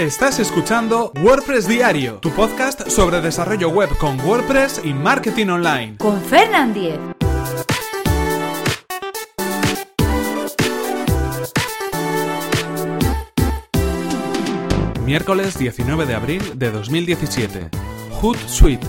Estás escuchando WordPress Diario, tu podcast sobre desarrollo web con WordPress y marketing online. Con Fernand Diez. Miércoles 19 de abril de 2017. Hootsuite.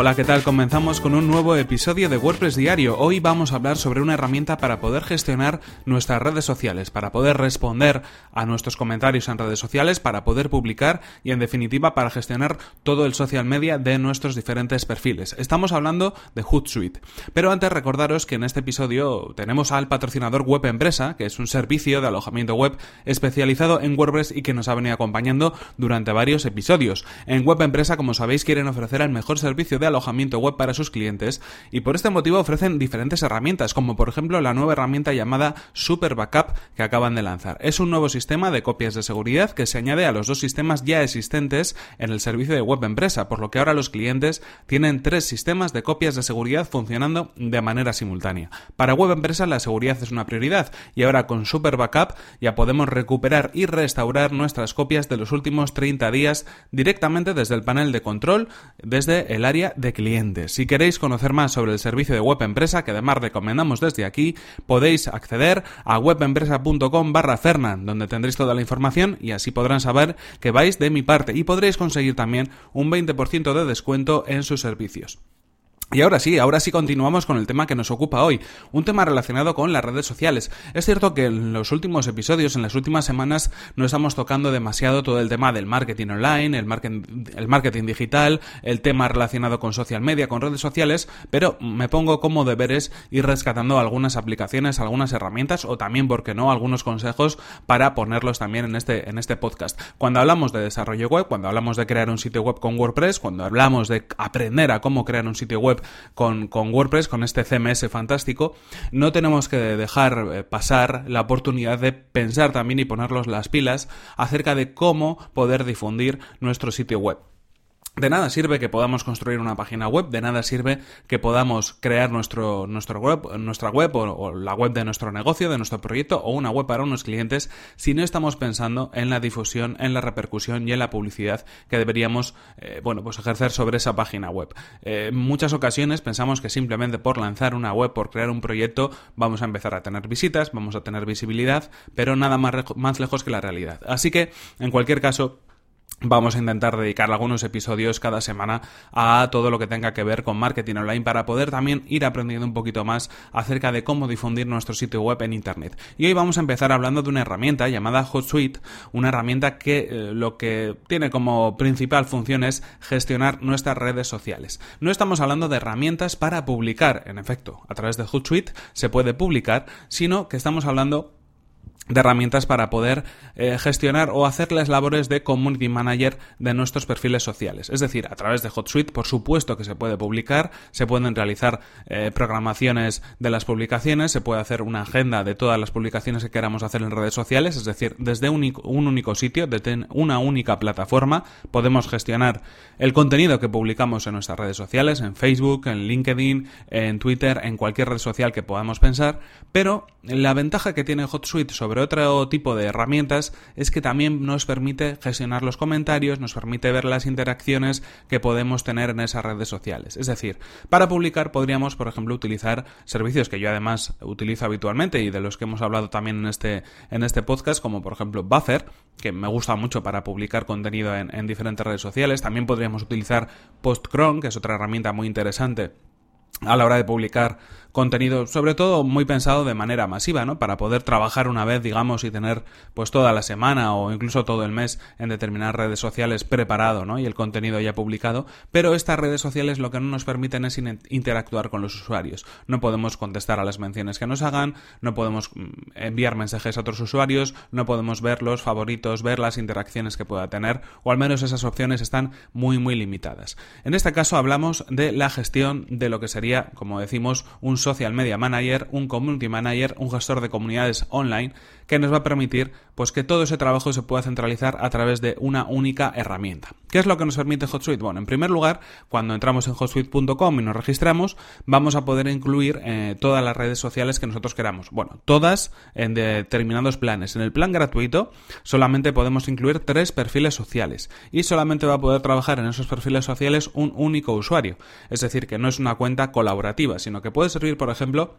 Hola, ¿qué tal? Comenzamos con un nuevo episodio de WordPress Diario. Hoy vamos a hablar sobre una herramienta para poder gestionar nuestras redes sociales, para poder responder a nuestros comentarios en redes sociales, para poder publicar y en definitiva para gestionar todo el social media de nuestros diferentes perfiles. Estamos hablando de Hootsuite. Pero antes recordaros que en este episodio tenemos al patrocinador Web Empresa, que es un servicio de alojamiento web especializado en WordPress y que nos ha venido acompañando durante varios episodios. En Web Empresa, como sabéis, quieren ofrecer el mejor servicio de alojamiento web para sus clientes y por este motivo ofrecen diferentes herramientas, como por ejemplo la nueva herramienta llamada Super Backup que acaban de lanzar. Es un nuevo sistema de copias de seguridad que se añade a los dos sistemas ya existentes en el servicio de web empresa, por lo que ahora los clientes tienen tres sistemas de copias de seguridad funcionando de manera simultánea. Para web empresa la seguridad es una prioridad y ahora con Super Backup ya podemos recuperar y restaurar nuestras copias de los últimos 30 días directamente desde el panel de control, desde el área de clientes. Si queréis conocer más sobre el servicio de web empresa, que además recomendamos desde aquí, podéis acceder a webempresa.com barra donde tendréis toda la información y así podrán saber que vais de mi parte y podréis conseguir también un 20% de descuento en sus servicios. Y ahora sí, ahora sí continuamos con el tema que nos ocupa hoy, un tema relacionado con las redes sociales. Es cierto que en los últimos episodios, en las últimas semanas, no estamos tocando demasiado todo el tema del marketing online, el marketing, el marketing digital, el tema relacionado con social media, con redes sociales, pero me pongo como deberes ir rescatando algunas aplicaciones, algunas herramientas o también, ¿por qué no?, algunos consejos para ponerlos también en este, en este podcast. Cuando hablamos de desarrollo web, cuando hablamos de crear un sitio web con WordPress, cuando hablamos de aprender a cómo crear un sitio web con, WordPress, con este CMS fantástico, no tenemos que dejar eh, pasar la oportunidad de pensar también y ponerlos las pilas acerca de cómo poder difundir nuestro sitio web. De nada sirve que podamos construir una página web, de nada sirve que podamos crear nuestro, nuestro web, nuestra web o, la web de nuestro negocio, de nuestro proyecto o una web para unos clientes si no estamos pensando en la difusión, en la repercusión y en la publicidad que deberíamos eh, bueno, pues ejercer sobre esa página web. Eh, en muchas ocasiones pensamos que simplemente por lanzar una web, por crear un proyecto, vamos a empezar a tener visitas, vamos a tener visibilidad, pero nada más, más lejos que la realidad. Así que, en cualquier caso, Vamos a intentar dedicar algunos episodios cada semana a todo lo que tenga que ver con marketing online para poder también ir aprendiendo un poquito más acerca de cómo difundir nuestro sitio web en Internet. Y hoy vamos a empezar hablando de una herramienta llamada HotSuite, una herramienta que eh, lo que tiene como principal función es gestionar nuestras redes sociales. No estamos hablando de herramientas para publicar, en efecto, a través de HotSuite se puede publicar, sino que estamos hablando de herramientas para poder eh, gestionar o hacer las labores de community manager de nuestros perfiles sociales. Es decir, a través de HotSuite, por supuesto que se puede publicar, se pueden realizar eh, programaciones de las publicaciones, se puede hacer una agenda de todas las publicaciones que queramos hacer en redes sociales, es decir, desde un, un único sitio, desde una única plataforma, podemos gestionar el contenido que publicamos en nuestras redes sociales, en Facebook, en LinkedIn, en Twitter, en cualquier red social que podamos pensar, pero la ventaja que tiene HotSuite sobre otro tipo de herramientas es que también nos permite gestionar los comentarios, nos permite ver las interacciones que podemos tener en esas redes sociales. Es decir, para publicar podríamos, por ejemplo, utilizar servicios que yo además utilizo habitualmente y de los que hemos hablado también en este, en este podcast, como por ejemplo Buffer, que me gusta mucho para publicar contenido en, en diferentes redes sociales. También podríamos utilizar PostCron, que es otra herramienta muy interesante a la hora de publicar contenido, sobre todo muy pensado de manera masiva, ¿no? Para poder trabajar una vez, digamos, y tener pues toda la semana o incluso todo el mes en determinadas redes sociales preparado, ¿no? Y el contenido ya publicado, pero estas redes sociales lo que no nos permiten es interactuar con los usuarios. No podemos contestar a las menciones que nos hagan, no podemos mm, enviar mensajes a otros usuarios, no podemos ver los favoritos, ver las interacciones que pueda tener, o al menos esas opciones están muy muy limitadas. En este caso hablamos de la gestión de lo que sería, como decimos, un social media manager, un community manager, un gestor de comunidades online que nos va a permitir pues que todo ese trabajo se pueda centralizar a través de una única herramienta. ¿Qué es lo que nos permite HotSuite? Bueno, en primer lugar, cuando entramos en hotsuite.com y nos registramos, vamos a poder incluir eh, todas las redes sociales que nosotros queramos. Bueno, todas en determinados planes. En el plan gratuito solamente podemos incluir tres perfiles sociales y solamente va a poder trabajar en esos perfiles sociales un único usuario. Es decir, que no es una cuenta colaborativa, sino que puede servir, por ejemplo,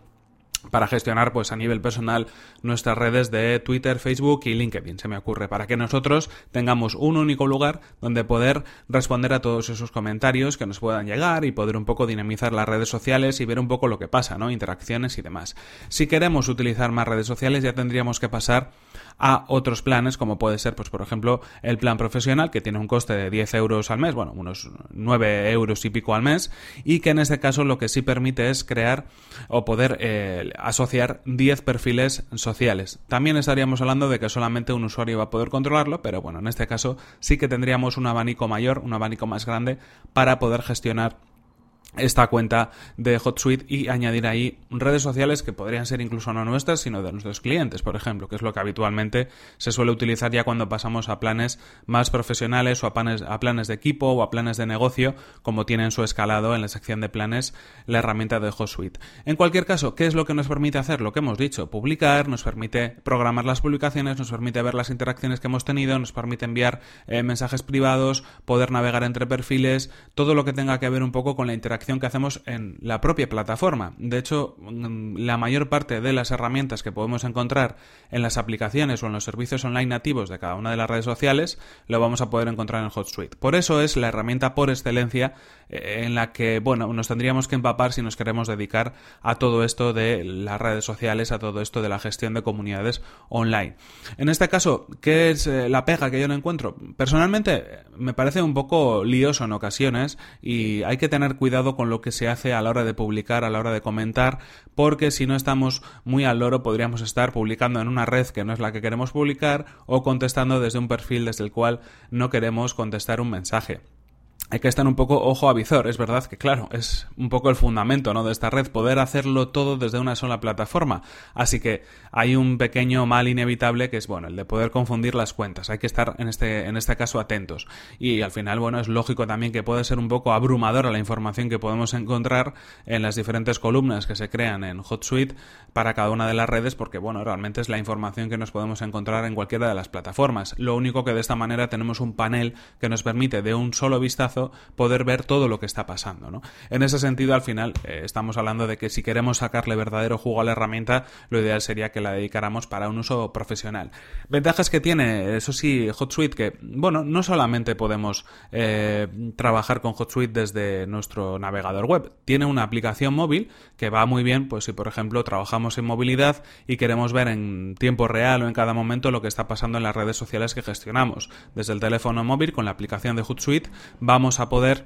para gestionar pues a nivel personal nuestras redes de Twitter, Facebook y LinkedIn, se me ocurre, para que nosotros tengamos un único lugar donde poder responder a todos esos comentarios que nos puedan llegar y poder un poco dinamizar las redes sociales y ver un poco lo que pasa, ¿no? Interacciones y demás. Si queremos utilizar más redes sociales ya tendríamos que pasar a otros planes como puede ser pues por ejemplo el plan profesional que tiene un coste de 10 euros al mes, bueno, unos 9 euros y pico al mes y que en este caso lo que sí permite es crear o poder eh, asociar 10 perfiles sociales. También estaríamos hablando de que solamente un usuario va a poder controlarlo, pero bueno, en este caso sí que tendríamos un abanico mayor, un abanico más grande para poder gestionar esta cuenta de HotSuite y añadir ahí redes sociales que podrían ser incluso no nuestras, sino de nuestros clientes, por ejemplo, que es lo que habitualmente se suele utilizar ya cuando pasamos a planes más profesionales o a planes, a planes de equipo o a planes de negocio, como tiene en su escalado en la sección de planes la herramienta de HotSuite. En cualquier caso, ¿qué es lo que nos permite hacer? Lo que hemos dicho, publicar, nos permite programar las publicaciones, nos permite ver las interacciones que hemos tenido, nos permite enviar eh, mensajes privados, poder navegar entre perfiles, todo lo que tenga que ver un poco con la interacción que hacemos en la propia plataforma. De hecho, mm, la mayor parte de las herramientas que podemos encontrar en las aplicaciones o en los servicios online nativos de cada una de las redes sociales lo vamos a poder encontrar en HotSuite. Por eso es la herramienta por excelencia eh, en la que, bueno, nos tendríamos que empapar si nos queremos dedicar a todo esto de las redes sociales, a todo esto de la gestión de comunidades online. En este caso, ¿qué es eh, la pega que yo no encuentro? Personalmente, me parece un poco lioso en ocasiones y hay que tener cuidado con lo que se hace a la hora de publicar, a la hora de comentar, porque si no estamos muy al loro podríamos estar publicando en una red que no es la que queremos publicar o contestando desde un perfil desde el cual no queremos contestar un mensaje hay que estar un poco ojo a visor. Es verdad que, claro, es un poco el fundamento ¿no? de esta red, poder hacerlo todo desde una sola plataforma. Así que hay un pequeño mal inevitable que es, bueno, el de poder confundir las cuentas. Hay que estar en este, en este caso atentos. Y al final, bueno, es lógico también que puede ser un poco abrumadora la información que podemos encontrar en las diferentes columnas que se crean en HotSuite para cada una de las redes, porque, bueno, realmente es la información que nos podemos encontrar en cualquiera de las plataformas. Lo único que de esta manera tenemos un panel que nos permite de un solo vistazo poder ver todo lo que está pasando. En ese sentido, al final, eh, estamos hablando de que si queremos sacarle verdadero jugo a la herramienta, lo ideal sería que la dedicáramos para un uso profesional. Ventajas que tiene, eso sí, HotSuite, que, bueno, no solamente podemos eh, trabajar con HotSuite desde nuestro navegador web, tiene una aplicación móvil que va muy bien, pues si por ejemplo trabajamos en movilidad y queremos ver en tiempo real o en cada momento lo que está pasando en las redes sociales que gestionamos. Desde el teléfono móvil con la aplicación de HotSuite vamos a poder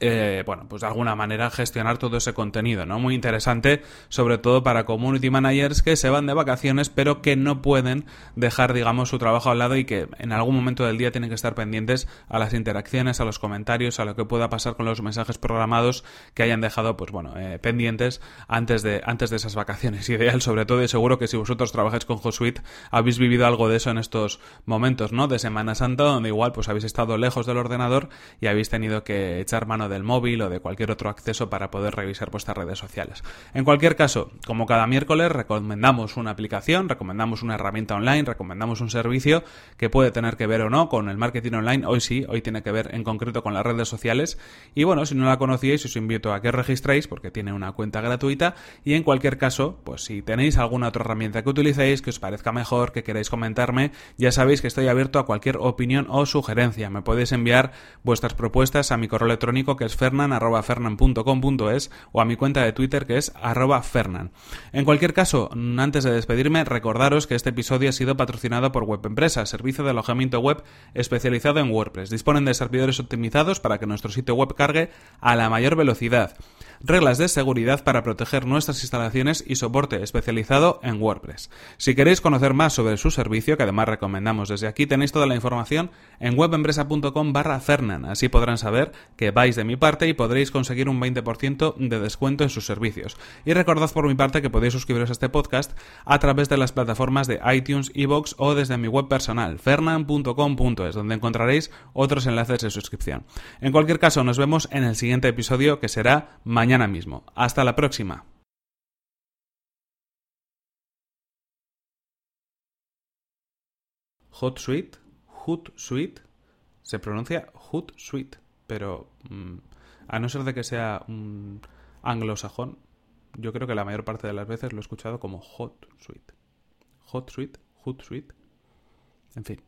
eh, bueno, pues de alguna manera gestionar todo ese contenido, ¿no? Muy interesante, sobre todo para community managers que se van de vacaciones, pero que no pueden dejar, digamos, su trabajo al lado y que en algún momento del día tienen que estar pendientes a las interacciones, a los comentarios, a lo que pueda pasar con los mensajes programados que hayan dejado, pues bueno, eh, pendientes antes de, antes de esas vacaciones. Ideal, sobre todo, y seguro que si vosotros trabajáis con HotSuite, habéis vivido algo de eso en estos momentos, ¿no? De Semana Santa, donde igual, pues habéis estado lejos del ordenador y habéis tenido que echar mano del móvil o de cualquier otro acceso para poder revisar vuestras redes sociales. En cualquier caso, como cada miércoles, recomendamos una aplicación, recomendamos una herramienta online, recomendamos un servicio que puede tener que ver o no con el marketing online. Hoy sí, hoy tiene que ver en concreto con las redes sociales. Y bueno, si no la conocíais, os invito a que registréis porque tiene una cuenta gratuita. Y en cualquier caso, pues si tenéis alguna otra herramienta que utilicéis, que os parezca mejor, que queréis comentarme, ya sabéis que estoy abierto a cualquier opinión o sugerencia. Me podéis enviar vuestras propuestas a mi correo electrónico que es fernan.fernan.com.es o a mi cuenta de Twitter que es arroba fernan. En cualquier caso, antes de despedirme, recordaros que este episodio ha sido patrocinado por Web Empresa, servicio de alojamiento web especializado en WordPress. Disponen de servidores optimizados para que nuestro sitio web cargue a la mayor velocidad reglas de seguridad para proteger nuestras instalaciones y soporte especializado en WordPress. Si queréis conocer más sobre su servicio, que además recomendamos desde aquí, tenéis toda la información en webempresa.com barra Fernan. Así podrán saber que vais de mi parte y podréis conseguir un 20% de descuento en sus servicios. Y recordad por mi parte que podéis suscribiros a este podcast a través de las plataformas de iTunes, Evox o desde mi web personal, fernan.com.es, donde encontraréis otros enlaces de suscripción. En cualquier caso, nos vemos en el siguiente episodio que será mañana mismo. Hasta la próxima. Hot Suite, Suite, se pronuncia Suite, pero mm, a no ser de que sea un anglosajón, yo creo que la mayor parte de las veces lo he escuchado como Hot Suite. Hot Suite, Suite. En fin.